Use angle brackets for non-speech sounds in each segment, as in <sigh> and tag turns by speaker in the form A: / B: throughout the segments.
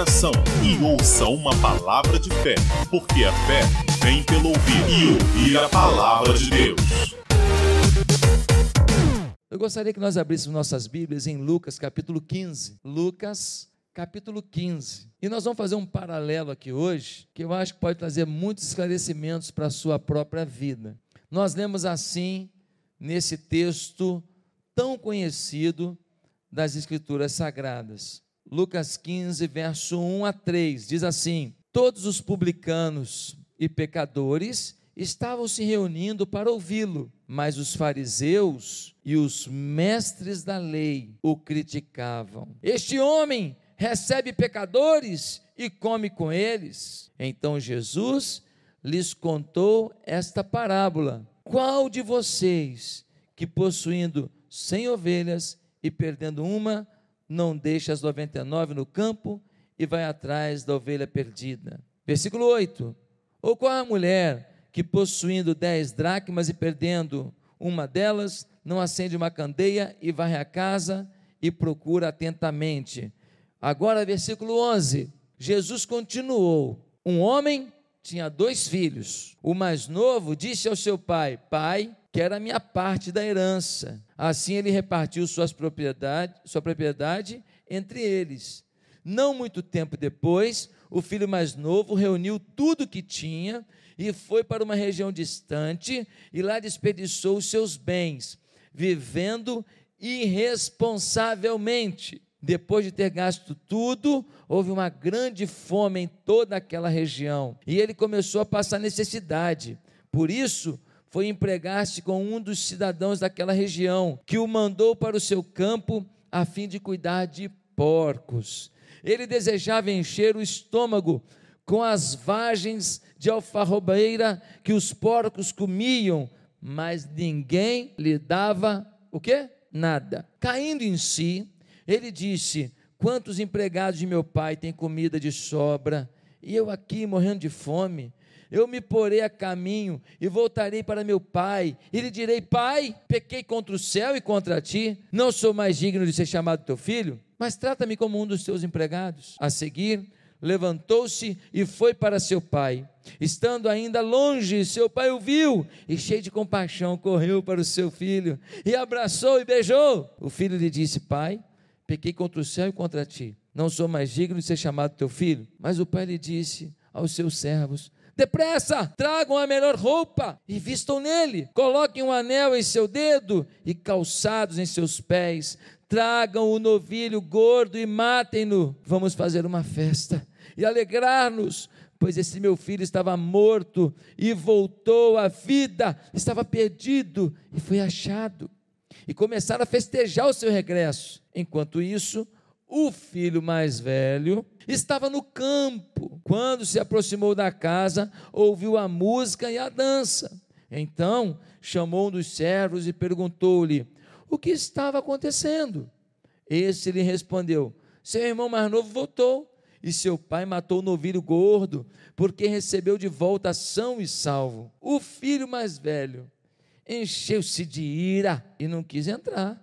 A: coração e ouça uma palavra de fé, porque a fé vem pelo ouvir e ouvir a palavra de Deus.
B: Eu gostaria que nós abríssemos nossas Bíblias em Lucas capítulo 15. Lucas capítulo 15. E nós vamos fazer um paralelo aqui hoje, que eu acho que pode trazer muitos esclarecimentos para a sua própria vida. Nós lemos assim, nesse texto tão conhecido das Escrituras Sagradas. Lucas 15, verso 1 a 3, diz assim: Todos os publicanos e pecadores estavam se reunindo para ouvi-lo, mas os fariseus e os mestres da lei o criticavam. Este homem recebe pecadores e come com eles. Então Jesus lhes contou esta parábola: Qual de vocês que possuindo cem ovelhas e perdendo uma, não deixa as 99 no campo e vai atrás da ovelha perdida? Versículo 8: Ou qual a mulher que possuindo dez dracmas e perdendo uma delas, não acende uma candeia e varre a casa e procura atentamente? Agora, versículo 11: Jesus continuou: Um homem tinha dois filhos. O mais novo disse ao seu pai: Pai, quero a minha parte da herança. Assim ele repartiu suas propriedade, sua propriedade entre eles. Não muito tempo depois, o filho mais novo reuniu tudo que tinha e foi para uma região distante e lá desperdiçou os seus bens, vivendo irresponsavelmente. Depois de ter gasto tudo, houve uma grande fome em toda aquela região e ele começou a passar necessidade. Por isso, foi empregar-se com um dos cidadãos daquela região, que o mandou para o seu campo a fim de cuidar de porcos. Ele desejava encher o estômago com as vagens de alfarrobeira que os porcos comiam, mas ninguém lhe dava o quê? Nada. Caindo em si, ele disse: Quantos empregados de meu pai têm comida de sobra, e eu aqui morrendo de fome? Eu me porei a caminho e voltarei para meu pai, e lhe direi: Pai, pequei contra o céu e contra ti, não sou mais digno de ser chamado teu filho, mas trata-me como um dos teus empregados. A seguir, levantou-se e foi para seu pai. Estando ainda longe, seu pai o viu e, cheio de compaixão, correu para o seu filho e abraçou e beijou. O filho lhe disse: Pai, pequei contra o céu e contra ti. Não sou mais digno de ser chamado teu filho. Mas o pai lhe disse aos seus servos: Depressa, tragam a melhor roupa e vistam nele. Coloquem um anel em seu dedo e calçados em seus pés. Tragam o novilho gordo e matem-no. Vamos fazer uma festa e alegrar-nos, pois esse meu filho estava morto e voltou à vida, estava perdido e foi achado e começaram a festejar o seu regresso. Enquanto isso, o filho mais velho estava no campo. Quando se aproximou da casa, ouviu a música e a dança. Então chamou um dos servos e perguntou-lhe o que estava acontecendo. Esse lhe respondeu: Seu irmão mais novo voltou e seu pai matou o novilho gordo, porque recebeu de volta são e salvo. O filho mais velho encheu-se de ira e não quis entrar.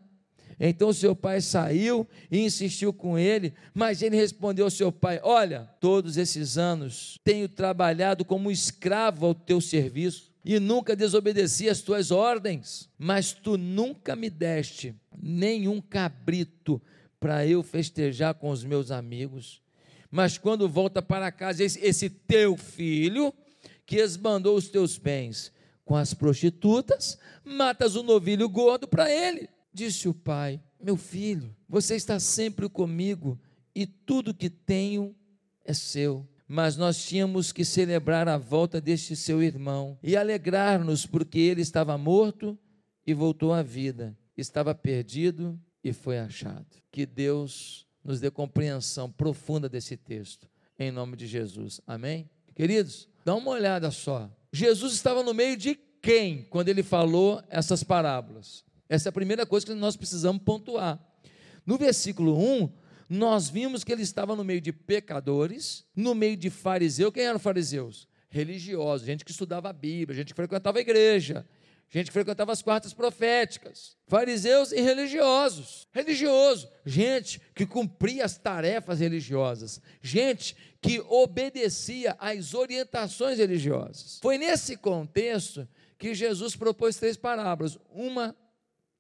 B: Então seu pai saiu e insistiu com ele, mas ele respondeu ao seu pai: Olha, todos esses anos tenho trabalhado como escravo ao teu serviço e nunca desobedeci as tuas ordens, mas tu nunca me deste nenhum cabrito para eu festejar com os meus amigos. Mas quando volta para casa, esse, esse teu filho que esbandou os teus bens com as prostitutas, matas o novilho gordo para ele. Disse o pai: Meu filho, você está sempre comigo e tudo que tenho é seu. Mas nós tínhamos que celebrar a volta deste seu irmão e alegrar-nos porque ele estava morto e voltou à vida, estava perdido e foi achado. Que Deus nos dê compreensão profunda desse texto, em nome de Jesus. Amém? Queridos, dá uma olhada só. Jesus estava no meio de quem quando ele falou essas parábolas? Essa é a primeira coisa que nós precisamos pontuar. No versículo 1, nós vimos que ele estava no meio de pecadores, no meio de fariseus. Quem eram fariseus? Religiosos, gente que estudava a Bíblia, gente que frequentava a igreja, gente que frequentava as quartas proféticas, fariseus e religiosos. Religioso, gente que cumpria as tarefas religiosas, gente que obedecia às orientações religiosas. Foi nesse contexto que Jesus propôs três parábolas: uma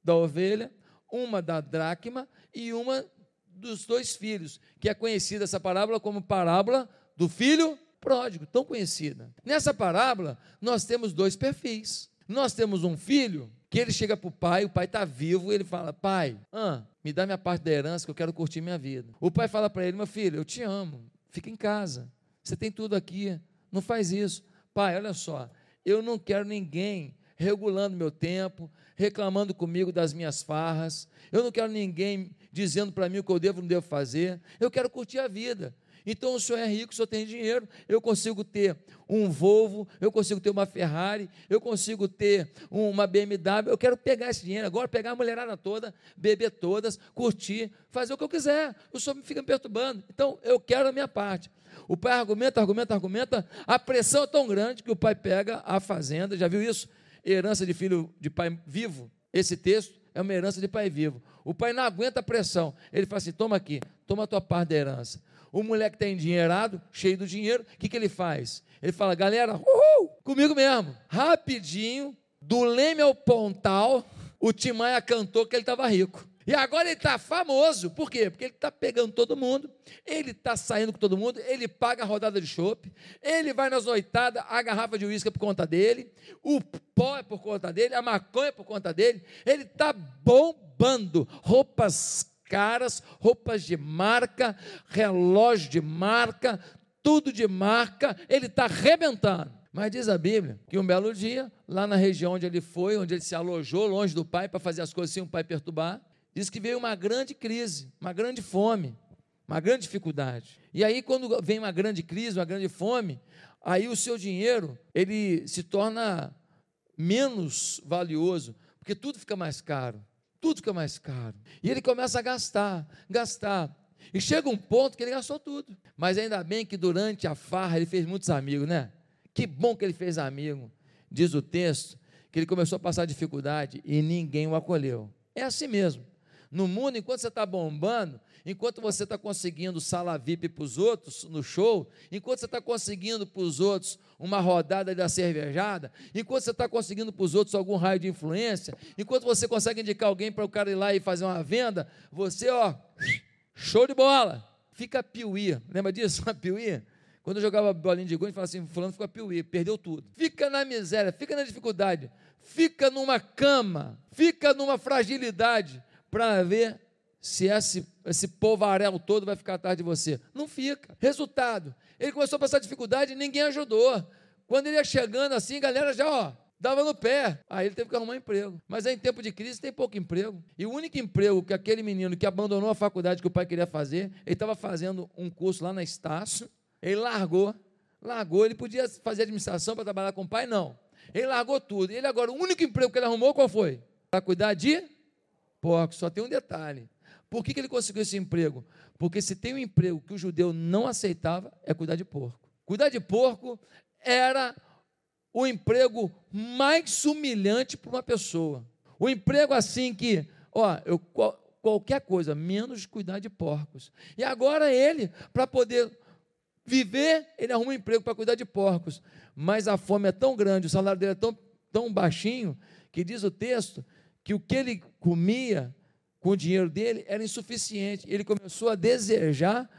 B: da ovelha, uma da dracma e uma dos dois filhos, que é conhecida essa parábola como parábola do filho pródigo, tão conhecida. Nessa parábola, nós temos dois perfis. Nós temos um filho que ele chega para o pai, o pai está vivo, e ele fala: Pai, ah, me dá minha parte da herança que eu quero curtir minha vida. O pai fala para ele: Meu filho, eu te amo, fica em casa, você tem tudo aqui, não faz isso. Pai, olha só, eu não quero ninguém regulando meu tempo, reclamando comigo das minhas farras, eu não quero ninguém dizendo para mim o que eu devo ou não devo fazer, eu quero curtir a vida. Então o senhor é rico, o senhor tem dinheiro, eu consigo ter um Volvo, eu consigo ter uma Ferrari, eu consigo ter uma BMW, eu quero pegar esse dinheiro agora, pegar a mulherada toda, beber todas, curtir, fazer o que eu quiser. O senhor fica me perturbando. Então eu quero a minha parte. O pai argumenta, argumenta, argumenta, a pressão é tão grande que o pai pega a fazenda, já viu isso? Herança de filho de pai vivo. Esse texto é uma herança de pai vivo. O pai não aguenta a pressão. Ele fala assim: toma aqui, toma a tua parte da herança. O moleque está endinheirado, cheio do dinheiro, o que, que ele faz? Ele fala, galera, uhul, comigo mesmo. Rapidinho, do leme ao pontal, o Timaya cantou que ele estava rico. E agora ele está famoso, por quê? Porque ele está pegando todo mundo, ele está saindo com todo mundo, ele paga a rodada de chope, ele vai nas noitadas, a garrafa de uísque é por conta dele, o pó é por conta dele, a maconha é por conta dele, ele está bombando roupas caras, roupas de marca, relógio de marca, tudo de marca, ele está arrebentando. Mas diz a Bíblia que um belo dia, lá na região onde ele foi, onde ele se alojou, longe do pai, para fazer as coisas sem o pai perturbar, diz que veio uma grande crise, uma grande fome, uma grande dificuldade. E aí, quando vem uma grande crise, uma grande fome, aí o seu dinheiro, ele se torna menos valioso, porque tudo fica mais caro tudo fica mais caro. E ele começa a gastar, gastar. E chega um ponto que ele gastou tudo. Mas ainda bem que durante a farra ele fez muitos amigos, né? Que bom que ele fez amigo. Diz o texto que ele começou a passar dificuldade e ninguém o acolheu. É assim mesmo. No mundo, enquanto você está bombando, enquanto você está conseguindo sala VIP para os outros no show, enquanto você está conseguindo para os outros uma rodada da cervejada, enquanto você está conseguindo para os outros algum raio de influência, enquanto você consegue indicar alguém para o cara ir lá e fazer uma venda, você, ó, show de bola, fica piuí. Lembra disso? <laughs> Piuí? Quando eu jogava bolinha de gente falava assim: Fulano ficou piuí, perdeu tudo. Fica na miséria, fica na dificuldade, fica numa cama, fica numa fragilidade para ver se esse, esse todo vai ficar atrás de você. Não fica. Resultado, ele começou a passar dificuldade e ninguém ajudou. Quando ele ia chegando assim, a galera já, ó, dava no pé. Aí ele teve que arrumar um emprego. Mas aí, em tempo de crise tem pouco emprego. E o único emprego que aquele menino que abandonou a faculdade que o pai queria fazer, ele estava fazendo um curso lá na Estácio, ele largou, largou, ele podia fazer administração para trabalhar com o pai? Não. Ele largou tudo. Ele agora, o único emprego que ele arrumou, qual foi? Para cuidar de porcos. Só tem um detalhe. Por que, que ele conseguiu esse emprego? Porque se tem um emprego que o judeu não aceitava, é cuidar de porco. Cuidar de porco era o emprego mais humilhante para uma pessoa. O emprego assim que, ó, eu, qualquer coisa, menos cuidar de porcos. E agora ele, para poder viver, ele arruma um emprego para cuidar de porcos. Mas a fome é tão grande, o salário dele é tão, tão baixinho, que diz o texto que o que ele comia com o dinheiro dele era insuficiente. Ele começou a desejar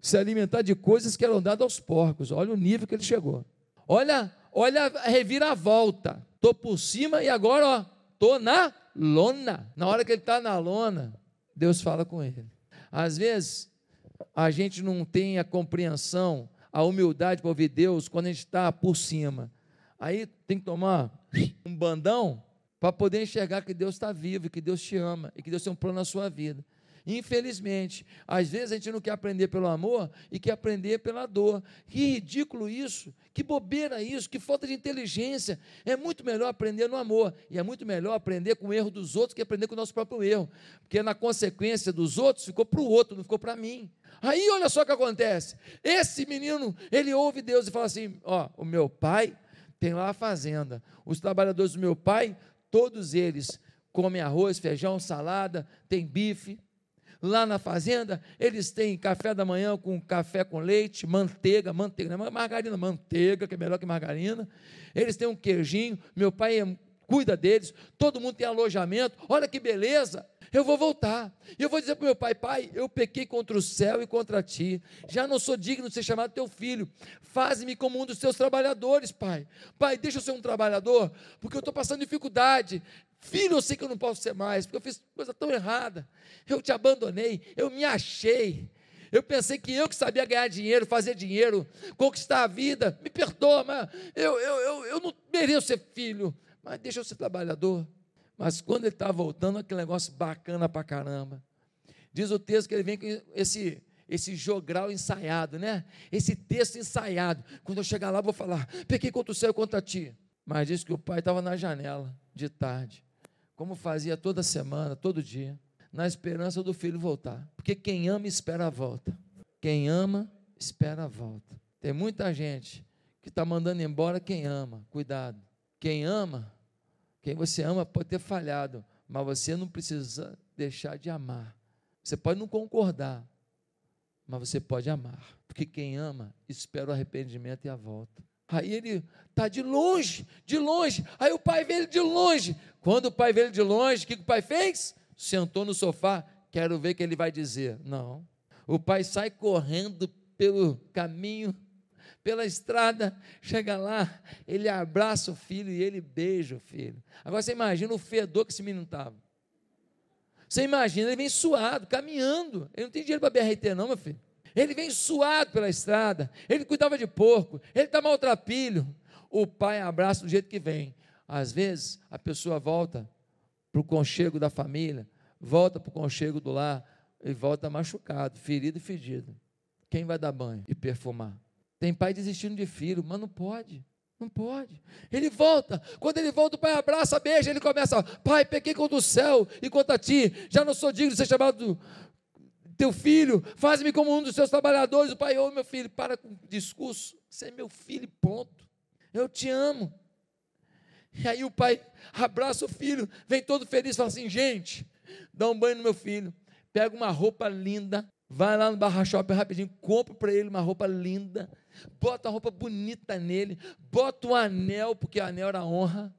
B: se alimentar de coisas que eram dadas aos porcos. Olha o nível que ele chegou. Olha, olha a reviravolta. Estou por cima e agora estou na lona. Na hora que ele está na lona, Deus fala com ele. Às vezes, a gente não tem a compreensão, a humildade para ouvir Deus quando a gente está por cima. Aí tem que tomar um bandão para poder enxergar que Deus está vivo, que Deus te ama e que Deus tem um plano na sua vida. Infelizmente, às vezes a gente não quer aprender pelo amor e quer aprender pela dor. Que ridículo isso, que bobeira isso, que falta de inteligência. É muito melhor aprender no amor e é muito melhor aprender com o erro dos outros que aprender com o nosso próprio erro, porque na consequência dos outros ficou para o outro, não ficou para mim. Aí olha só o que acontece. Esse menino, ele ouve Deus e fala assim: Ó, o meu pai tem lá a fazenda. Os trabalhadores do meu pai, todos eles comem arroz, feijão, salada, tem bife. Lá na fazenda, eles têm café da manhã com café com leite, manteiga, manteiga, não é margarina, manteiga, que é melhor que margarina. Eles têm um queijinho, meu pai é cuida deles, todo mundo tem alojamento, olha que beleza, eu vou voltar, e eu vou dizer para o meu pai, pai, eu pequei contra o céu e contra ti, já não sou digno de ser chamado teu filho, faze-me como um dos teus trabalhadores, pai, pai, deixa eu ser um trabalhador, porque eu estou passando dificuldade, filho, eu sei que eu não posso ser mais, porque eu fiz coisa tão errada, eu te abandonei, eu me achei, eu pensei que eu que sabia ganhar dinheiro, fazer dinheiro, conquistar a vida. Me perdoa, mas eu, eu, eu, eu não mereço ser filho mas deixa eu ser trabalhador. Mas quando ele está voltando, aquele negócio bacana pra caramba. Diz o texto que ele vem com esse, esse jogral ensaiado, né? Esse texto ensaiado. Quando eu chegar lá, vou falar: pequei contra o céu e contra ti. Mas diz que o pai estava na janela, de tarde, como fazia toda semana, todo dia, na esperança do filho voltar. Porque quem ama, espera a volta. Quem ama, espera a volta. Tem muita gente que está mandando embora quem ama. Cuidado. Quem ama quem você ama pode ter falhado, mas você não precisa deixar de amar. Você pode não concordar, mas você pode amar. Porque quem ama espera o arrependimento e a volta. Aí ele está de longe, de longe. Aí o pai vê ele de longe. Quando o pai vê ele de longe, o que o pai fez? Sentou no sofá. Quero ver o que ele vai dizer. Não. O pai sai correndo pelo caminho pela estrada, chega lá, ele abraça o filho e ele beija o filho. Agora você imagina o fedor que esse menino estava. Você imagina, ele vem suado, caminhando. Ele não tem dinheiro para BRT, não, meu filho. Ele vem suado pela estrada. Ele cuidava de porco. Ele está maltrapilho. O pai abraça do jeito que vem. Às vezes, a pessoa volta para o conchego da família, volta para o conchego do lar e volta machucado, ferido e fedido. Quem vai dar banho e perfumar? Tem pai desistindo de filho, mas não pode. Não pode. Ele volta. Quando ele volta, o pai abraça, beija. Ele começa: Pai, pequei contra o céu e contra ti. Já não sou digno de ser chamado teu filho. Faz-me como um dos seus trabalhadores. O pai, ô oh, meu filho, para com o discurso. Você é meu filho, ponto. Eu te amo. E aí o pai abraça o filho, vem todo feliz, fala assim: Gente, dá um banho no meu filho. Pega uma roupa linda, vai lá no Barra Shopping rapidinho, compra para ele uma roupa linda bota a roupa bonita nele, bota o anel, porque o anel era honra,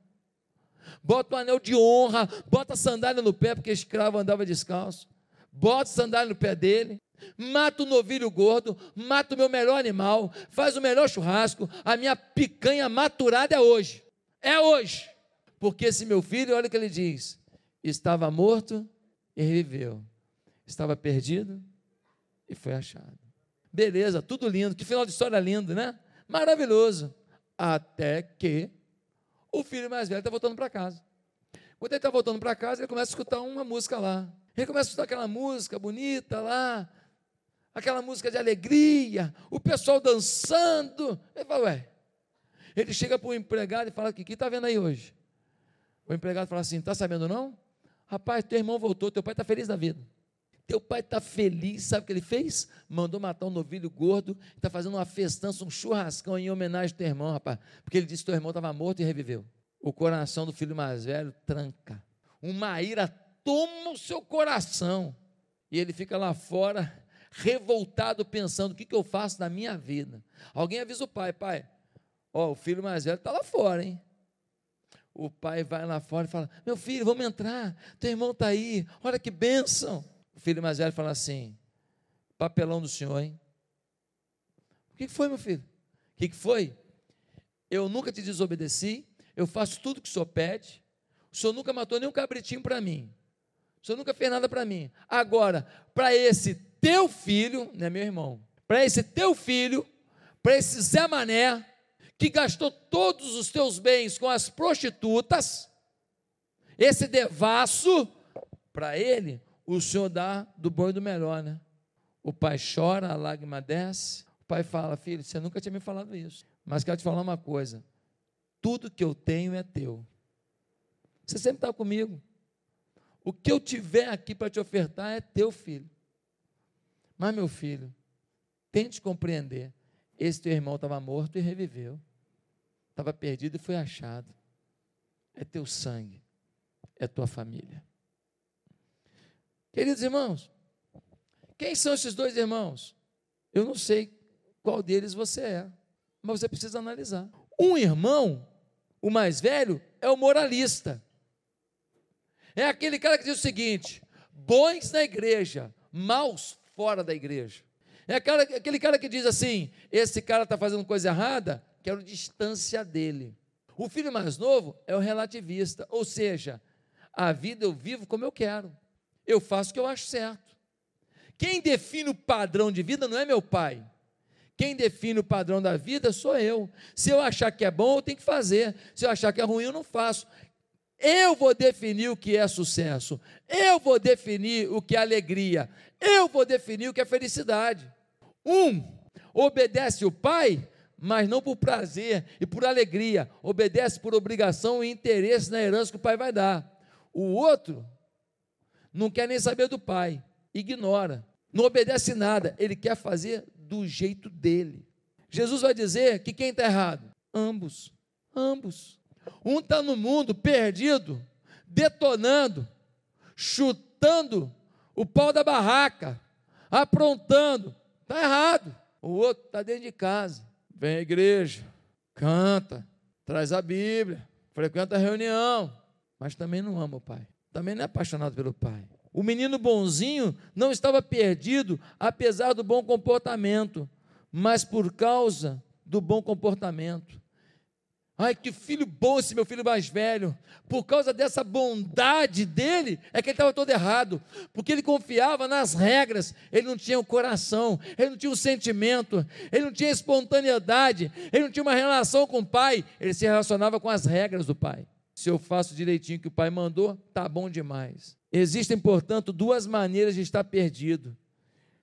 B: bota o anel de honra, bota a sandália no pé, porque escravo andava descalço, bota a sandália no pé dele, mata o novilho gordo, mata o meu melhor animal, faz o melhor churrasco, a minha picanha maturada é hoje, é hoje, porque esse meu filho, olha o que ele diz, estava morto e reviveu, estava perdido e foi achado. Beleza, tudo lindo, que final de história lindo, né? Maravilhoso. Até que o filho mais velho está voltando para casa. Quando ele está voltando para casa, ele começa a escutar uma música lá. Ele começa a escutar aquela música bonita lá, aquela música de alegria, o pessoal dançando. Ele fala, ué. Ele chega para o empregado e fala: O que está vendo aí hoje? O empregado fala assim: Está sabendo não? Rapaz, teu irmão voltou, teu pai está feliz da vida. Teu pai está feliz, sabe o que ele fez? Mandou matar um novilho gordo, está fazendo uma festança, um churrascão em homenagem ao teu irmão, rapaz. Porque ele disse que teu irmão estava morto e reviveu. O coração do filho mais velho tranca. Uma ira toma o seu coração. E ele fica lá fora, revoltado, pensando: o que, que eu faço na minha vida? Alguém avisa o pai: pai, ó, o filho mais velho está lá fora, hein? O pai vai lá fora e fala: Meu filho, vamos entrar, teu irmão está aí, olha que bênção. O filho mais velho fala assim: papelão do senhor, hein? O que foi, meu filho? O que foi? Eu nunca te desobedeci, eu faço tudo que o senhor pede, o senhor nunca matou nenhum cabritinho para mim, o senhor nunca fez nada para mim. Agora, para esse teu filho, não é meu irmão, para esse teu filho, para esse Zé Mané, que gastou todos os teus bens com as prostitutas, esse devasso, para ele, o Senhor dá do bom e do melhor, né? O pai chora, a lágrima desce. O pai fala: Filho, você nunca tinha me falado isso. Mas quero te falar uma coisa: tudo que eu tenho é teu. Você sempre está comigo. O que eu tiver aqui para te ofertar é teu filho. Mas, meu filho, tente compreender: esse teu irmão estava morto e reviveu. estava perdido e foi achado. É teu sangue, é tua família. Queridos irmãos, quem são esses dois irmãos? Eu não sei qual deles você é, mas você precisa analisar. Um irmão, o mais velho, é o moralista. É aquele cara que diz o seguinte: bons na igreja, maus fora da igreja. É aquele cara que diz assim: esse cara está fazendo coisa errada, quero distância dele. O filho mais novo é o relativista, ou seja, a vida eu vivo como eu quero, eu faço o que eu acho certo. Quem define o padrão de vida não é meu pai. Quem define o padrão da vida sou eu. Se eu achar que é bom, eu tenho que fazer. Se eu achar que é ruim, eu não faço. Eu vou definir o que é sucesso. Eu vou definir o que é alegria. Eu vou definir o que é felicidade. Um obedece o pai, mas não por prazer e por alegria, obedece por obrigação e interesse na herança que o pai vai dar. O outro não quer nem saber do pai, ignora, não obedece nada, ele quer fazer do jeito dele. Jesus vai dizer que quem está errado? Ambos, ambos. Um está no mundo perdido, detonando, chutando o pau da barraca, aprontando, Está errado. O outro está dentro de casa. Vem à igreja, canta, traz a Bíblia, frequenta a reunião, mas também não ama o pai. Também não é apaixonado pelo pai. O menino bonzinho não estava perdido, apesar do bom comportamento, mas por causa do bom comportamento. Ai, que filho bom esse meu filho mais velho. Por causa dessa bondade dele, é que ele estava todo errado. Porque ele confiava nas regras, ele não tinha o coração, ele não tinha o sentimento, ele não tinha espontaneidade, ele não tinha uma relação com o pai, ele se relacionava com as regras do pai. Se eu faço direitinho o que o pai mandou, tá bom demais. Existem, portanto, duas maneiras de estar perdido.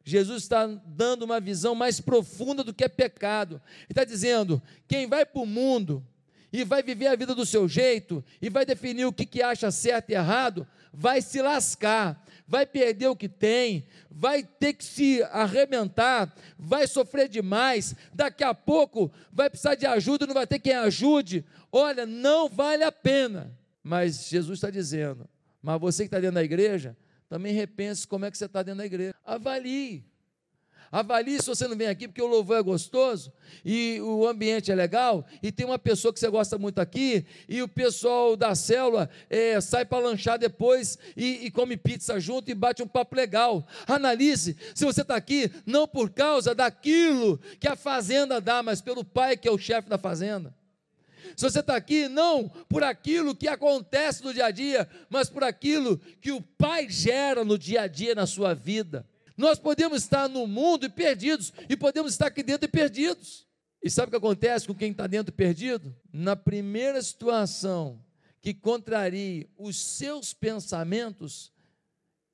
B: Jesus está dando uma visão mais profunda do que é pecado. Ele está dizendo: quem vai para o mundo e vai viver a vida do seu jeito, e vai definir o que, que acha certo e errado, vai se lascar, vai perder o que tem, vai ter que se arrebentar, vai sofrer demais, daqui a pouco vai precisar de ajuda, não vai ter quem ajude. Olha, não vale a pena. Mas Jesus está dizendo, mas você que está dentro da igreja, também repense como é que você está dentro da igreja. Avalie. Avalie se você não vem aqui porque o louvor é gostoso e o ambiente é legal e tem uma pessoa que você gosta muito aqui e o pessoal da célula é, sai para lanchar depois e, e, come pizza junto e bate um papo legal. Analise se você está aqui não por causa daquilo que a fazenda dá, mas pelo pai que é o chefe da fazenda. Se você está aqui, não por aquilo que acontece no dia a dia, mas por aquilo que o Pai gera no dia a dia na sua vida. Nós podemos estar no mundo e perdidos, e podemos estar aqui dentro e perdidos. E sabe o que acontece com quem está dentro perdido? Na primeira situação que contrarie os seus pensamentos,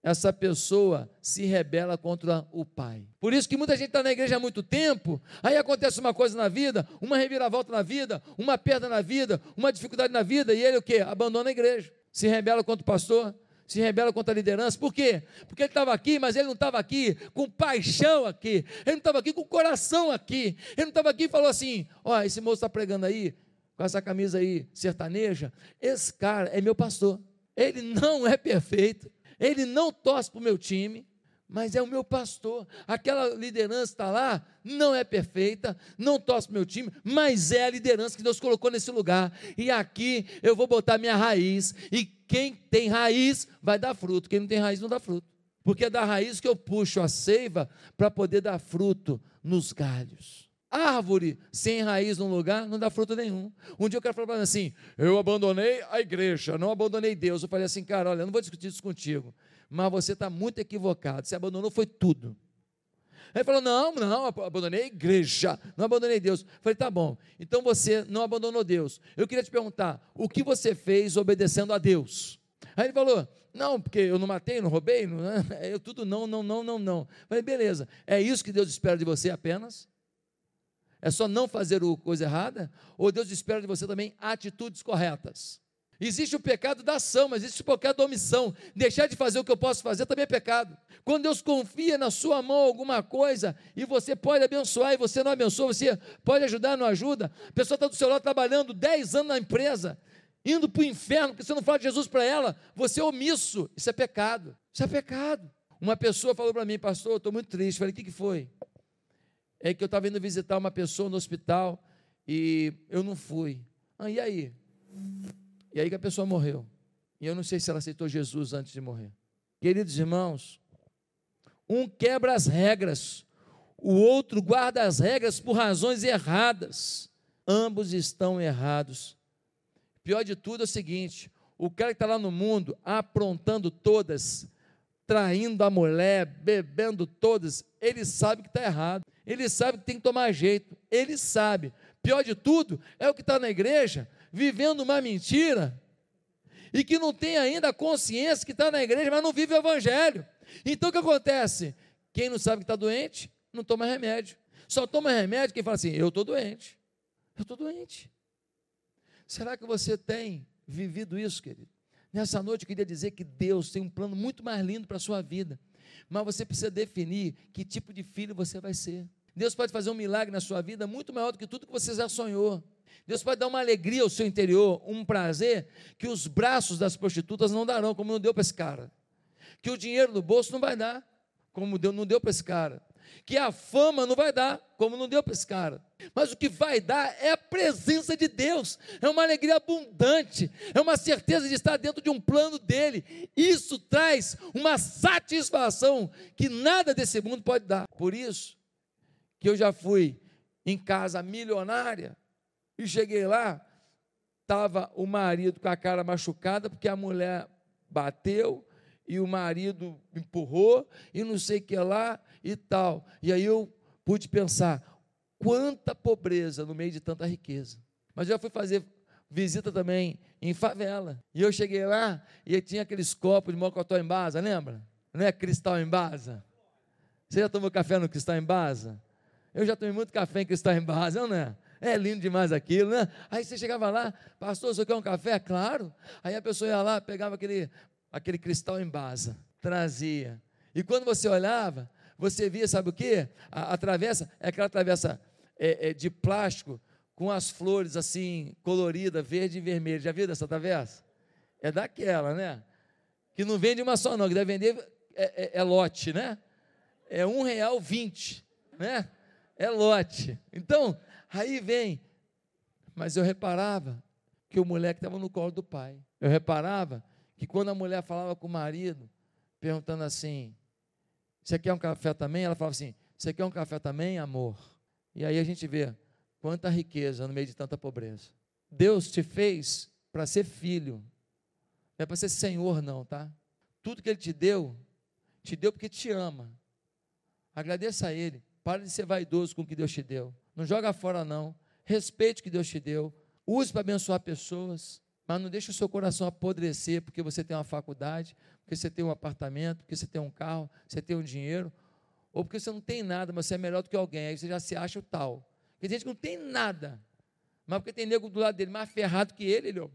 B: essa pessoa se rebela contra o Pai. Por isso que muita gente está na igreja há muito tempo, aí acontece uma coisa na vida, uma reviravolta na vida, uma perda na vida, uma dificuldade na vida, e ele o quê? Abandona a igreja, se rebela contra o pastor, se rebela contra a liderança. Por quê? Porque ele estava aqui, mas ele não estava aqui com paixão aqui. Ele não estava aqui com coração aqui. Ele não estava aqui e falou assim: ó, esse moço está pregando aí, com essa camisa aí sertaneja. Esse cara é meu pastor. Ele não é perfeito. Ele não torce para o meu time mas é o meu pastor. Aquela liderança está lá, não é perfeita, não torce para meu time, mas é a liderança que Deus colocou nesse lugar. E aqui eu vou botar minha raiz. E quem tem raiz vai dar fruto, quem não tem raiz não dá fruto. Porque é da raiz que eu puxo a seiva para poder dar fruto nos galhos. Árvore sem raiz num lugar não dá fruto nenhum. Um dia eu quero falar assim: eu abandonei a igreja, não abandonei Deus. Eu falei assim, cara, olha, eu não vou discutir isso contigo mas você está muito equivocado. Você abandonou foi tudo. Ele falou: Não, não, abandonei a igreja, não abandonei Deus. Eu falei: Tá bom, então você não abandonou Deus. Eu queria te perguntar: o que você fez obedecendo a Deus? Aí ele falou: Não, porque eu não matei, não roubei, não, <laughs> eu tudo não, não, não, não, não. Eu falei: Beleza, é isso que Deus espera de você apenas? É só não fazer coisa errada? Ou Deus espera de você também atitudes corretas? Existe o pecado da ação, mas existe o pecado da omissão. Deixar de fazer o que eu posso fazer também é pecado. Quando Deus confia na sua mão alguma coisa e você pode abençoar e você não abençoa, você pode ajudar, não ajuda. A pessoa está do seu lado trabalhando 10 anos na empresa, indo para o inferno, porque você não fala de Jesus para ela, você é omisso. Isso é pecado. Isso é pecado. Uma pessoa falou para mim, pastor, estou muito triste. Falei, o que, que foi? É que eu estava indo visitar uma pessoa no hospital e eu não fui. Ah, e aí? E aí que a pessoa morreu. E eu não sei se ela aceitou Jesus antes de morrer. Queridos irmãos, um quebra as regras, o outro guarda as regras por razões erradas. Ambos estão errados. Pior de tudo é o seguinte: o cara que está lá no mundo aprontando todas, traindo a mulher, bebendo todas, ele sabe que está errado, ele sabe que tem que tomar jeito, ele sabe. Pior de tudo é o que está na igreja, vivendo uma mentira e que não tem ainda a consciência que está na igreja, mas não vive o evangelho. Então o que acontece? Quem não sabe que está doente, não toma remédio. Só toma remédio quem fala assim: eu estou doente. Eu estou doente. Será que você tem vivido isso, querido? Nessa noite eu queria dizer que Deus tem um plano muito mais lindo para a sua vida, mas você precisa definir que tipo de filho você vai ser. Deus pode fazer um milagre na sua vida muito maior do que tudo que você já sonhou. Deus pode dar uma alegria ao seu interior, um prazer que os braços das prostitutas não darão, como não deu para esse cara. Que o dinheiro do bolso não vai dar, como não deu para esse cara. Que a fama não vai dar, como não deu para esse cara. Mas o que vai dar é a presença de Deus, é uma alegria abundante, é uma certeza de estar dentro de um plano dele. Isso traz uma satisfação que nada desse mundo pode dar. Por isso que eu já fui em casa milionária, e cheguei lá, estava o marido com a cara machucada, porque a mulher bateu e o marido empurrou e não sei o que lá e tal. E aí eu pude pensar, quanta pobreza no meio de tanta riqueza. Mas já fui fazer visita também em favela. E eu cheguei lá e tinha aqueles copos de mocotó em basa, lembra? Não é cristal em basa? Você já tomou café no cristal em basa? Eu já tomei muito café em cristal em basa, não é? É lindo demais aquilo, né? Aí você chegava lá, pastor, você quer um café? Claro. Aí a pessoa ia lá, pegava aquele, aquele cristal em basa, trazia. E quando você olhava, você via, sabe o que? A, a, travessa é aquela travessa é, é, de plástico com as flores assim, coloridas, verde e vermelho. Já viu dessa travessa? É daquela, né? Que não vende uma só, não, que deve vender é, é, é lote, né? É um real vinte, né? É lote. Então, Aí vem, mas eu reparava que o moleque estava no colo do pai. Eu reparava que quando a mulher falava com o marido, perguntando assim: Você quer um café também? Ela falava assim: Você quer um café também, amor? E aí a gente vê quanta riqueza no meio de tanta pobreza. Deus te fez para ser filho, não é para ser senhor, não, tá? Tudo que Ele te deu, te deu porque te ama. Agradeça a Ele. Pare de ser vaidoso com o que Deus te deu. Não joga fora, não. Respeite o que Deus te deu. Use para abençoar pessoas. Mas não deixe o seu coração apodrecer porque você tem uma faculdade, porque você tem um apartamento, porque você tem um carro, você tem um dinheiro, ou porque você não tem nada, mas você é melhor do que alguém. Aí você já se acha o tal. Tem gente que não tem nada, mas porque tem nego do lado dele mais ferrado que ele, ele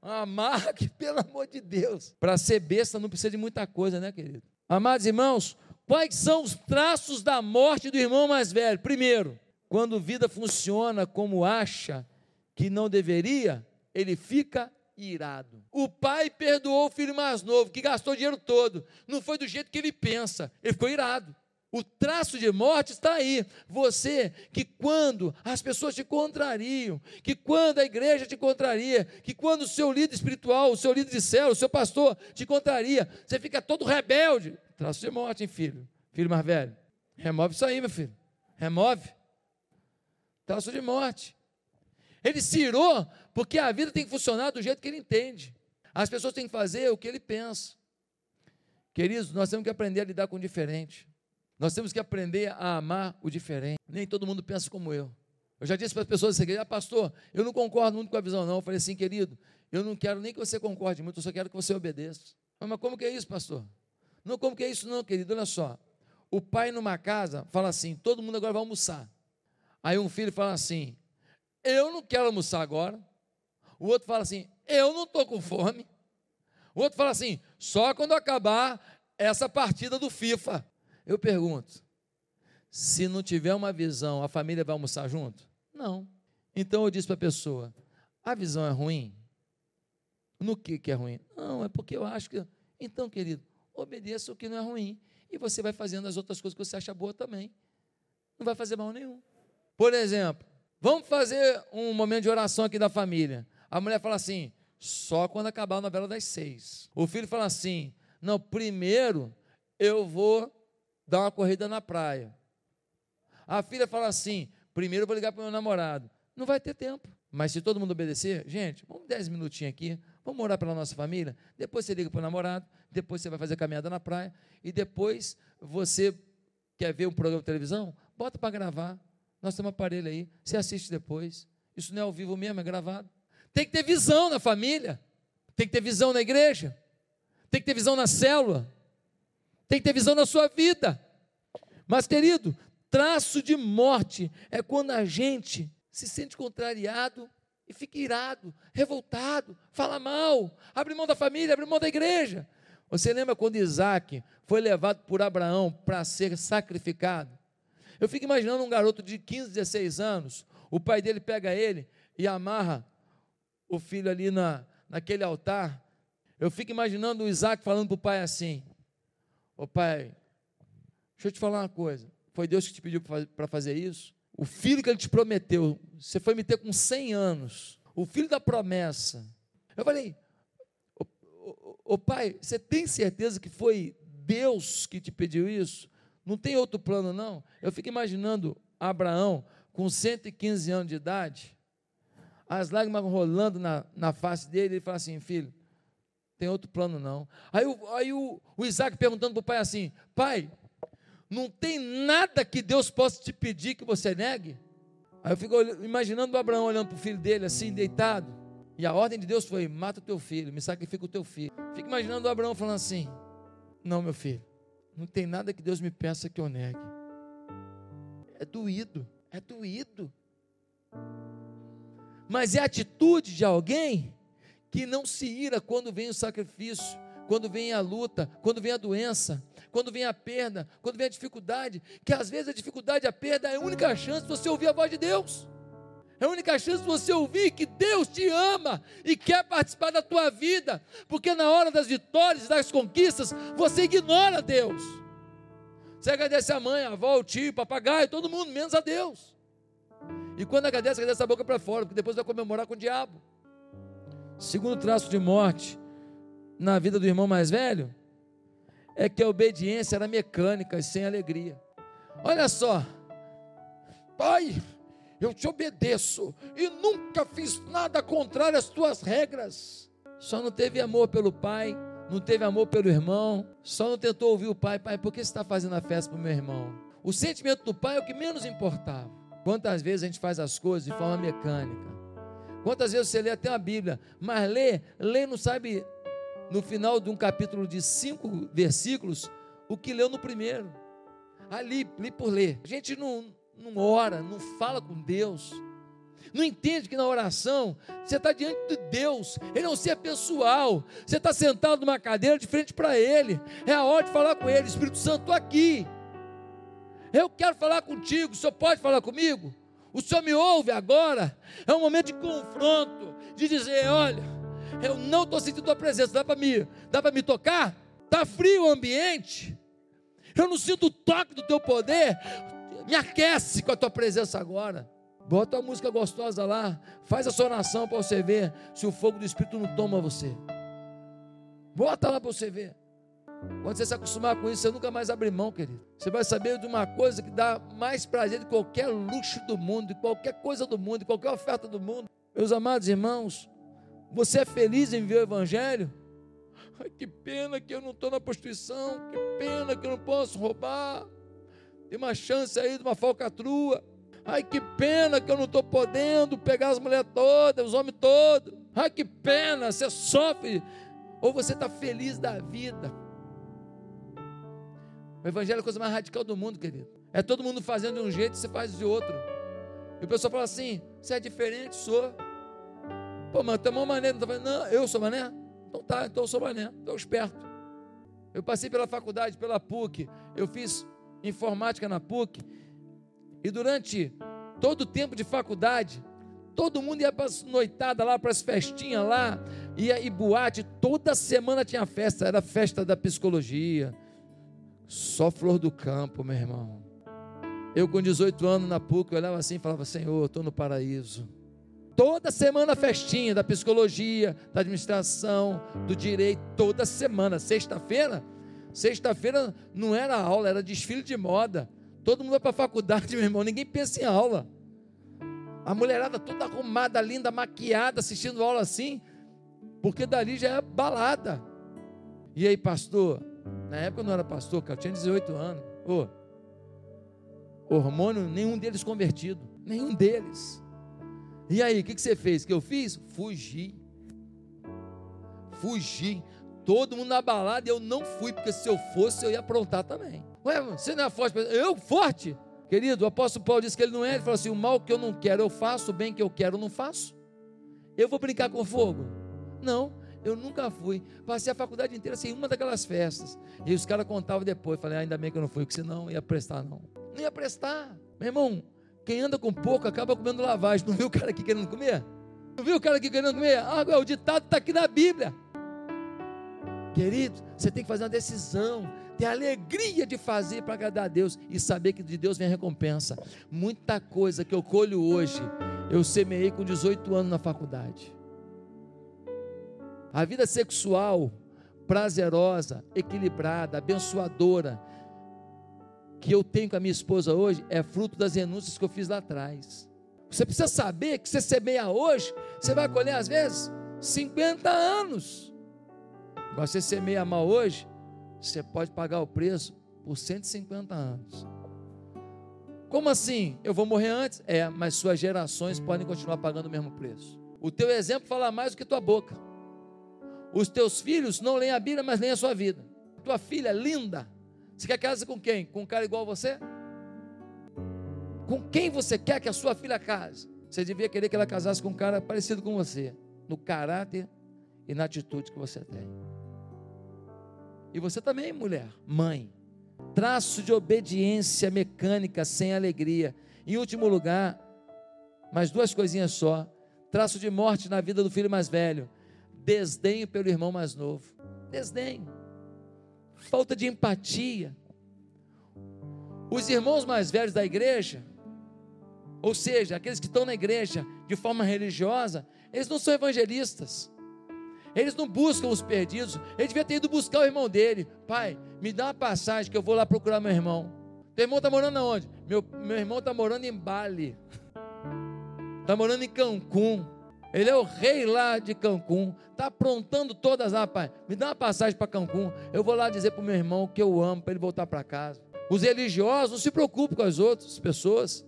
B: uma marca que, <laughs> pelo amor de Deus, para ser besta não precisa de muita coisa, né, querido? Amados irmãos, quais são os traços da morte do irmão mais velho? Primeiro, quando vida funciona como acha que não deveria, ele fica irado. O pai perdoou o filho mais novo, que gastou o dinheiro todo. Não foi do jeito que ele pensa. Ele ficou irado. O traço de morte está aí. Você que quando as pessoas te contrariam, que quando a igreja te contraria, que quando o seu líder espiritual, o seu líder de céu, o seu pastor te contraria, você fica todo rebelde. Traço de morte, hein, filho? Filho mais velho. Remove isso aí, meu filho. Remove traço de morte. Ele se irou porque a vida tem que funcionar do jeito que ele entende. As pessoas têm que fazer o que ele pensa. Queridos, nós temos que aprender a lidar com o diferente. Nós temos que aprender a amar o diferente. Nem todo mundo pensa como eu. Eu já disse para as pessoas assim, ah, pastor, eu não concordo muito com a visão, não. Eu falei assim, querido, eu não quero nem que você concorde muito, eu só quero que você obedeça. Mas como que é isso, pastor? Não, como que é isso, não, querido? Olha só. O pai numa casa fala assim: todo mundo agora vai almoçar. Aí um filho fala assim: Eu não quero almoçar agora. O outro fala assim: eu não estou com fome. O outro fala assim: só quando acabar essa partida do FIFA. Eu pergunto: se não tiver uma visão, a família vai almoçar junto? Não. Então eu disse para a pessoa: a visão é ruim? No que, que é ruim? Não, é porque eu acho que. Então, querido, obedeça o que não é ruim. E você vai fazendo as outras coisas que você acha boa também. Não vai fazer mal nenhum. Por exemplo, vamos fazer um momento de oração aqui da família. A mulher fala assim: só quando acabar a novela das seis. O filho fala assim: não, primeiro eu vou dar uma corrida na praia. A filha fala assim: primeiro eu vou ligar para o meu namorado. Não vai ter tempo. Mas se todo mundo obedecer, gente, vamos 10 minutinhos aqui, vamos orar pela nossa família. Depois você liga para o namorado, depois você vai fazer caminhada na praia, e depois você quer ver um programa de televisão? Bota para gravar. Nós temos aparelho aí, você assiste depois. Isso não é ao vivo mesmo, é gravado. Tem que ter visão na família, tem que ter visão na igreja, tem que ter visão na célula, tem que ter visão na sua vida. Mas, querido, traço de morte é quando a gente se sente contrariado e fica irado, revoltado, fala mal, abre mão da família, abre mão da igreja. Você lembra quando Isaac foi levado por Abraão para ser sacrificado? Eu fico imaginando um garoto de 15, 16 anos, o pai dele pega ele e amarra o filho ali na, naquele altar. Eu fico imaginando o Isaac falando para o pai assim: Ô pai, deixa eu te falar uma coisa. Foi Deus que te pediu para fazer isso? O filho que ele te prometeu, você foi me ter com 100 anos. O filho da promessa. Eu falei: Ô, pai, você tem certeza que foi Deus que te pediu isso? Não tem outro plano, não? Eu fico imaginando Abraão com 115 anos de idade as lágrimas rolando na, na face dele, ele fala assim: filho, tem outro plano não. Aí, o, aí o, o Isaac perguntando para o pai assim: pai, não tem nada que Deus possa te pedir que você negue? Aí eu fico imaginando o Abraão olhando para o filho dele assim, deitado. E a ordem de Deus foi: mata o teu filho, me sacrifica o teu filho. Fico imaginando o Abraão falando assim: não, meu filho, não tem nada que Deus me peça que eu negue. É doído, é doído mas é a atitude de alguém que não se ira quando vem o sacrifício, quando vem a luta, quando vem a doença, quando vem a perda, quando vem a dificuldade, que às vezes a dificuldade, a perda é a única chance de você ouvir a voz de Deus. É a única chance de você ouvir que Deus te ama e quer participar da tua vida, porque na hora das vitórias, das conquistas, você ignora Deus. Você agradece a mãe, a avó, o tio, o papagaio, todo mundo, menos a Deus. E quando agradece, agradece a boca para fora, porque depois vai comemorar com o diabo. Segundo traço de morte na vida do irmão mais velho é que a obediência era mecânica e sem alegria. Olha só, pai, eu te obedeço e nunca fiz nada contrário às tuas regras. Só não teve amor pelo pai, não teve amor pelo irmão, só não tentou ouvir o pai, pai, por que você está fazendo a festa para o meu irmão? O sentimento do pai é o que menos importava. Quantas vezes a gente faz as coisas de forma mecânica? Quantas vezes você lê até uma Bíblia, mas lê, lê não sabe no final de um capítulo de cinco versículos o que leu no primeiro. Ali, li por ler. A gente não, não ora, não fala com Deus. Não entende que na oração você está diante de Deus, Ele é um ser pessoal. Você está sentado numa cadeira de frente para Ele. É a hora de falar com Ele. Espírito Santo, estou aqui. Eu quero falar contigo, o senhor pode falar comigo? O senhor me ouve agora? É um momento de confronto, de dizer: olha, eu não estou sentindo tua presença, dá para me, dá para me tocar? Está frio o ambiente, eu não sinto o toque do teu poder, me aquece com a tua presença agora. Bota uma música gostosa lá, faz a sua oração para você ver se o fogo do Espírito não toma você. Bota lá para você ver. Quando você se acostumar com isso, você nunca mais abre mão, querido. Você vai saber de uma coisa que dá mais prazer de qualquer luxo do mundo, de qualquer coisa do mundo, de qualquer oferta do mundo. Meus amados irmãos, você é feliz em ver o Evangelho? Ai, que pena que eu não estou na prostituição, que pena que eu não posso roubar. Tem uma chance aí de uma falcatrua. Ai, que pena que eu não estou podendo pegar as mulheres todas, os homens todos. Ai, que pena, você sofre. Ou você está feliz da vida. O evangelho é a coisa mais radical do mundo, querido. É todo mundo fazendo de um jeito e você faz de outro. E o pessoal fala assim: você é diferente, sou. Pô, mas tu é mané. Não, não, eu sou mané? Então tá, então eu sou mané, estou esperto. Eu passei pela faculdade, pela PUC, eu fiz informática na PUC, e durante todo o tempo de faculdade, todo mundo ia para as noitadas lá, para as festinhas lá, ia e boate, toda semana tinha festa, era festa da psicologia, só flor do campo, meu irmão. Eu com 18 anos na PUC, eu olhava assim e falava, Senhor, estou no paraíso. Toda semana festinha da psicologia, da administração, do direito, toda semana. Sexta-feira, sexta-feira não era aula, era desfile de moda. Todo mundo vai para a faculdade, <laughs> meu irmão, ninguém pensa em aula. A mulherada toda arrumada, linda, maquiada, assistindo aula assim, porque dali já é balada. E aí, pastor? Na época eu não era pastor, eu tinha 18 anos. Ô, hormônio, nenhum deles convertido, nenhum deles. E aí, o que, que você fez? O que eu fiz? Fugi. Fugi. Todo mundo na balada eu não fui, porque se eu fosse, eu ia aprontar também. Ué, você não é forte? Eu, forte? Querido, o apóstolo Paulo disse que ele não é. Ele falou assim: o mal que eu não quero eu faço, o bem que eu quero eu não faço. Eu vou brincar com fogo? Não, eu nunca fui. Passei a faculdade inteira sem uma daquelas festas. E os caras contavam depois. Falei, ah, ainda bem que eu não fui, porque senão ia prestar, não. Não ia prestar. Meu irmão, quem anda com pouco acaba comendo lavagem. Não viu o cara aqui querendo comer? Não viu o cara aqui querendo comer? Ah, o ditado está aqui na Bíblia. Querido, você tem que fazer uma decisão, ter alegria de fazer para agradar a Deus e saber que de Deus vem a recompensa. Muita coisa que eu colho hoje, eu semeei com 18 anos na faculdade. A vida sexual prazerosa, equilibrada, abençoadora, que eu tenho com a minha esposa hoje é fruto das renúncias que eu fiz lá atrás. Você precisa saber que você semeia hoje, você vai colher às vezes 50 anos. Agora você semeia mal hoje, você pode pagar o preço por 150 anos. Como assim? Eu vou morrer antes? É, mas suas gerações podem continuar pagando o mesmo preço. O teu exemplo fala mais do que tua boca. Os teus filhos não leem a Bíblia, mas leem a sua vida. Tua filha linda, você quer casar com quem? Com um cara igual a você? Com quem você quer que a sua filha case? Você devia querer que ela casasse com um cara parecido com você, no caráter e na atitude que você tem. E você também, mulher, mãe. Traço de obediência mecânica sem alegria. Em último lugar, mais duas coisinhas só. Traço de morte na vida do filho mais velho. Desdenho pelo irmão mais novo. Desdenho falta de empatia. Os irmãos mais velhos da igreja, ou seja, aqueles que estão na igreja de forma religiosa, eles não são evangelistas. Eles não buscam os perdidos. Ele devia ter ido buscar o irmão dele. Pai, me dá uma passagem que eu vou lá procurar meu irmão. Teu irmão está morando aonde? Meu, meu irmão está morando em Bali. Está morando em Cancún. Ele é o rei lá de Cancún. Está aprontando todas lá, pai. Me dá uma passagem para Cancún. Eu vou lá dizer para o meu irmão que eu amo, para ele voltar para casa. Os religiosos não se preocupam com as outras pessoas.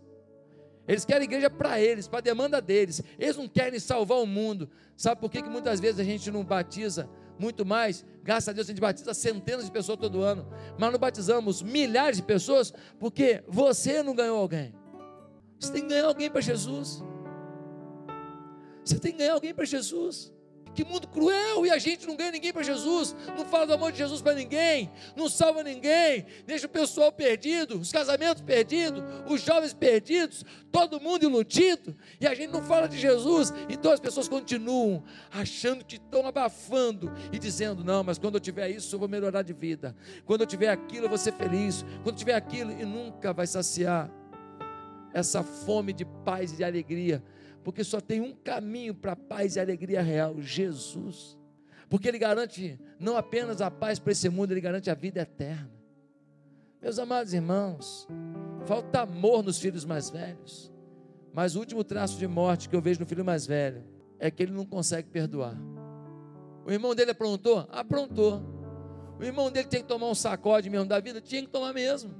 B: Eles querem igreja para eles, para a demanda deles. Eles não querem salvar o mundo. Sabe por que, que muitas vezes a gente não batiza muito mais? Graças a Deus a gente batiza centenas de pessoas todo ano. Mas não batizamos milhares de pessoas porque você não ganhou alguém. Você tem que ganhar alguém para Jesus. Você tem que ganhar alguém para Jesus. Que mundo cruel e a gente não ganha ninguém para Jesus, não fala do amor de Jesus para ninguém, não salva ninguém, deixa o pessoal perdido, os casamentos perdidos, os jovens perdidos, todo mundo iludido, e a gente não fala de Jesus, então as pessoas continuam achando que estão abafando e dizendo: Não, mas quando eu tiver isso, eu vou melhorar de vida, quando eu tiver aquilo, eu vou ser feliz, quando eu tiver aquilo, e nunca vai saciar essa fome de paz e de alegria porque só tem um caminho para a paz e alegria real: Jesus. Porque Ele garante não apenas a paz para esse mundo, Ele garante a vida eterna. Meus amados irmãos, falta amor nos filhos mais velhos. Mas o último traço de morte que eu vejo no filho mais velho é que ele não consegue perdoar. O irmão dele aprontou? Aprontou. O irmão dele tem que tomar um sacode mesmo da vida? Tinha que tomar mesmo.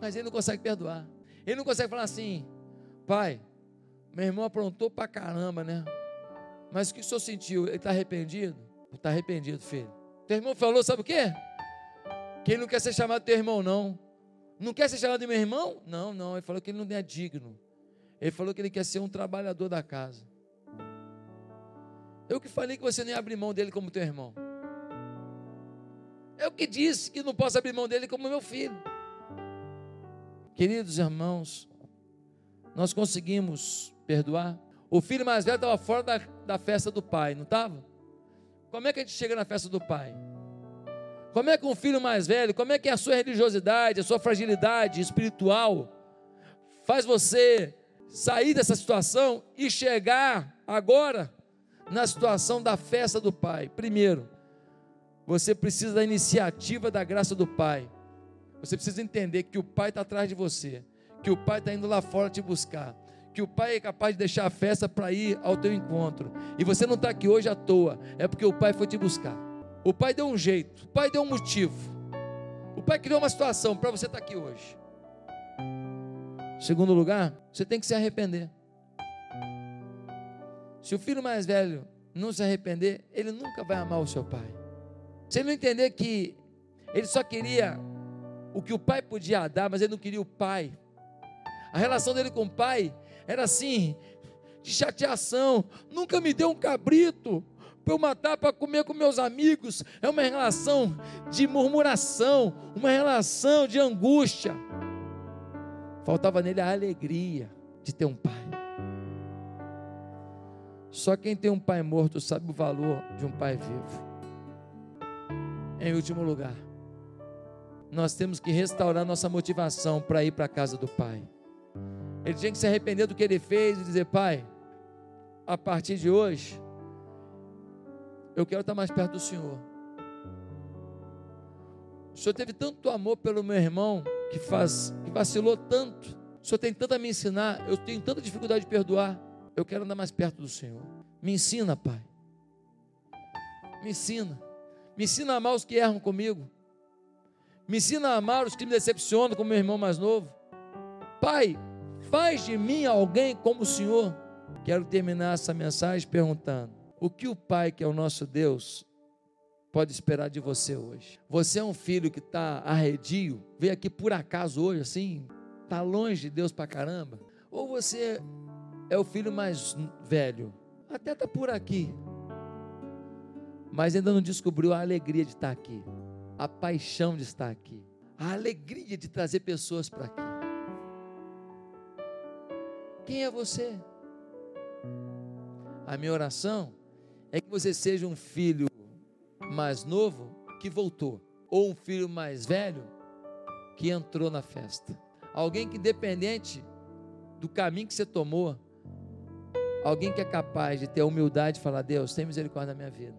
B: Mas ele não consegue perdoar. Ele não consegue falar assim: Pai, meu irmão aprontou pra caramba, né? Mas o que o senhor sentiu? Ele está arrependido? Está arrependido, filho. Teu irmão falou, sabe o quê? Que ele não quer ser chamado teu irmão, não. Não quer ser chamado de meu irmão? Não, não. Ele falou que ele não é digno. Ele falou que ele quer ser um trabalhador da casa. Eu que falei que você nem abre mão dele como teu irmão. Eu que disse que não posso abrir mão dele como meu filho. Queridos irmãos, nós conseguimos perdoar. O filho mais velho estava fora da, da festa do pai, não estava? Como é que a gente chega na festa do pai? Como é que um filho mais velho, como é que a sua religiosidade, a sua fragilidade espiritual faz você sair dessa situação e chegar agora na situação da festa do Pai. Primeiro, você precisa da iniciativa da graça do Pai. Você precisa entender que o Pai está atrás de você, que o Pai está indo lá fora te buscar, que o Pai é capaz de deixar a festa para ir ao teu encontro. E você não está aqui hoje à toa, é porque o Pai foi te buscar. O Pai deu um jeito, o Pai deu um motivo. O Pai criou uma situação para você estar tá aqui hoje. Segundo lugar, você tem que se arrepender. Se o filho mais velho não se arrepender, ele nunca vai amar o seu pai. Se ele não entender que ele só queria o que o pai podia dar, mas ele não queria o pai. A relação dele com o pai era assim, de chateação. Nunca me deu um cabrito para eu matar para comer com meus amigos. É uma relação de murmuração, uma relação de angústia. Faltava nele a alegria de ter um pai. Só quem tem um pai morto sabe o valor de um pai vivo. Em último lugar, nós temos que restaurar nossa motivação para ir para a casa do pai. Ele tinha que se arrepender do que ele fez e dizer: Pai, a partir de hoje, eu quero estar mais perto do Senhor. O Senhor teve tanto amor pelo meu irmão que faz, que vacilou tanto. O Senhor tem tanto a me ensinar, eu tenho tanta dificuldade de perdoar. Eu quero andar mais perto do Senhor. Me ensina, Pai. Me ensina. Me ensina a amar os que erram comigo. Me ensina a amar os que me decepcionam, como meu irmão mais novo. Pai, faz de mim alguém como o Senhor. Quero terminar essa mensagem perguntando: o que o Pai, que é o nosso Deus, pode esperar de você hoje. Você é um filho que está arredio, veio aqui por acaso hoje, assim, está longe de Deus para caramba. Ou você é o filho mais velho, até está por aqui, mas ainda não descobriu a alegria de estar aqui, a paixão de estar aqui, a alegria de trazer pessoas para aqui. Quem é você? A minha oração é que você seja um filho mais novo que voltou, ou um filho mais velho que entrou na festa. Alguém que, independente do caminho que você tomou, alguém que é capaz de ter a humildade e falar: Deus, tem misericórdia da minha vida.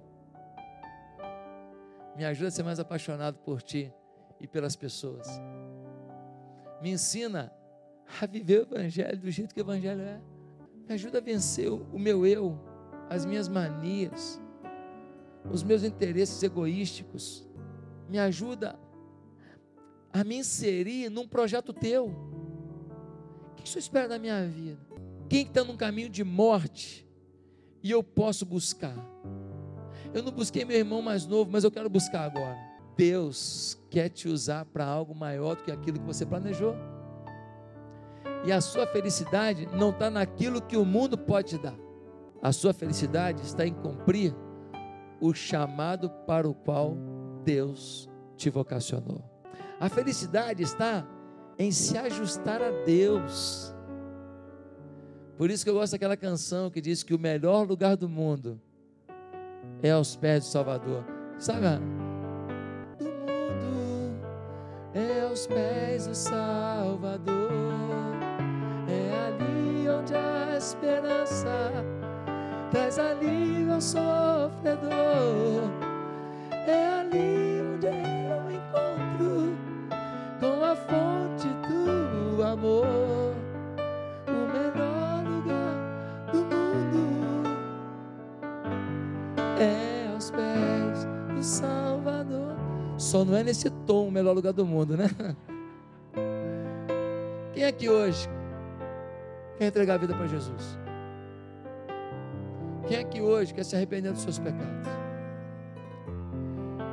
B: Me ajuda a ser mais apaixonado por Ti e pelas pessoas. Me ensina a viver o Evangelho do jeito que o Evangelho é. Me ajuda a vencer o meu eu, as minhas manias os meus interesses egoísticos. Me ajuda a me inserir num projeto teu. O que você espera da minha vida? Quem está num caminho de morte e eu posso buscar? Eu não busquei meu irmão mais novo, mas eu quero buscar agora. Deus quer te usar para algo maior do que aquilo que você planejou. E a sua felicidade não está naquilo que o mundo pode te dar. A sua felicidade está em cumprir o chamado para o qual Deus te vocacionou. A felicidade está em se ajustar a Deus. Por isso que eu gosto daquela canção que diz que o melhor lugar do mundo é aos pés do Salvador. Sabe? Do mundo é aos pés do Salvador. Esperança traz alívio ao sofredor. É ali onde eu encontro com a fonte do amor, o melhor lugar do mundo é aos pés do Salvador. Só não é nesse tom o melhor lugar do mundo, né? Quem é que hoje quer entregar a vida para Jesus? Quem é que hoje quer se arrepender dos seus pecados?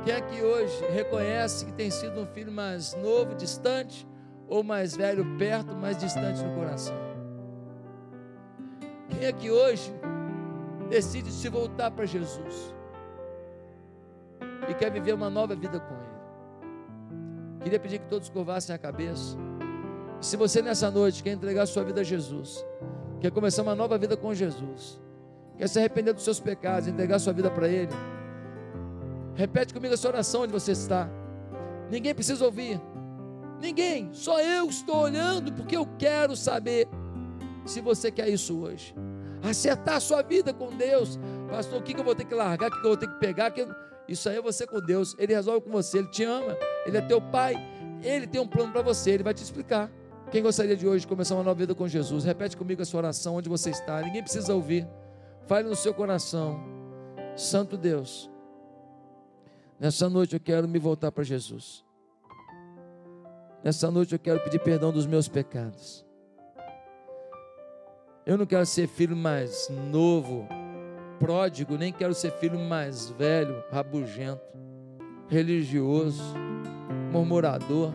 B: Quem é que hoje reconhece que tem sido um filho mais novo, distante, ou mais velho, perto, mais distante no coração? Quem é que hoje decide se voltar para Jesus e quer viver uma nova vida com Ele? Queria pedir que todos curvassem a cabeça. Se você nessa noite quer entregar sua vida a Jesus, quer começar uma nova vida com Jesus, quer se arrepender dos seus pecados, entregar sua vida para Ele, repete comigo essa oração onde você está. Ninguém precisa ouvir, ninguém, só eu estou olhando porque eu quero saber se você quer isso hoje. Acertar sua vida com Deus, pastor. O que eu vou ter que largar? O que eu vou ter que pegar? Isso aí é você com Deus. Ele resolve com você, Ele te ama, Ele é teu Pai, Ele tem um plano para você, Ele vai te explicar. Quem gostaria de hoje começar uma nova vida com Jesus? Repete comigo a sua oração onde você está. Ninguém precisa ouvir. Fale no seu coração. Santo Deus. Nessa noite eu quero me voltar para Jesus. Nessa noite eu quero pedir perdão dos meus pecados. Eu não quero ser filho mais novo, pródigo, nem quero ser filho mais velho, rabugento, religioso, murmurador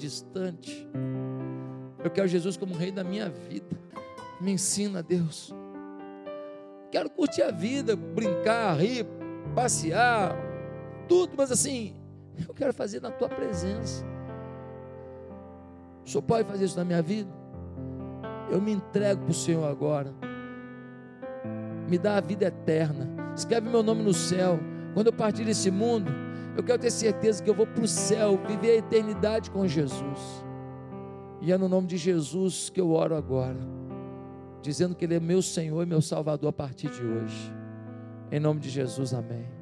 B: distante. Eu quero Jesus como rei da minha vida. Me ensina, Deus. Quero curtir a vida, brincar, rir, passear, tudo, mas assim, eu quero fazer na tua presença. O Senhor pode fazer isso na minha vida? Eu me entrego para o Senhor agora. Me dá a vida eterna. Escreve meu nome no céu. Quando eu partir desse mundo, eu quero ter certeza que eu vou para o céu, viver a eternidade com Jesus. E é no nome de Jesus que eu oro agora, dizendo que Ele é meu Senhor e meu Salvador a partir de hoje. Em nome de Jesus, amém.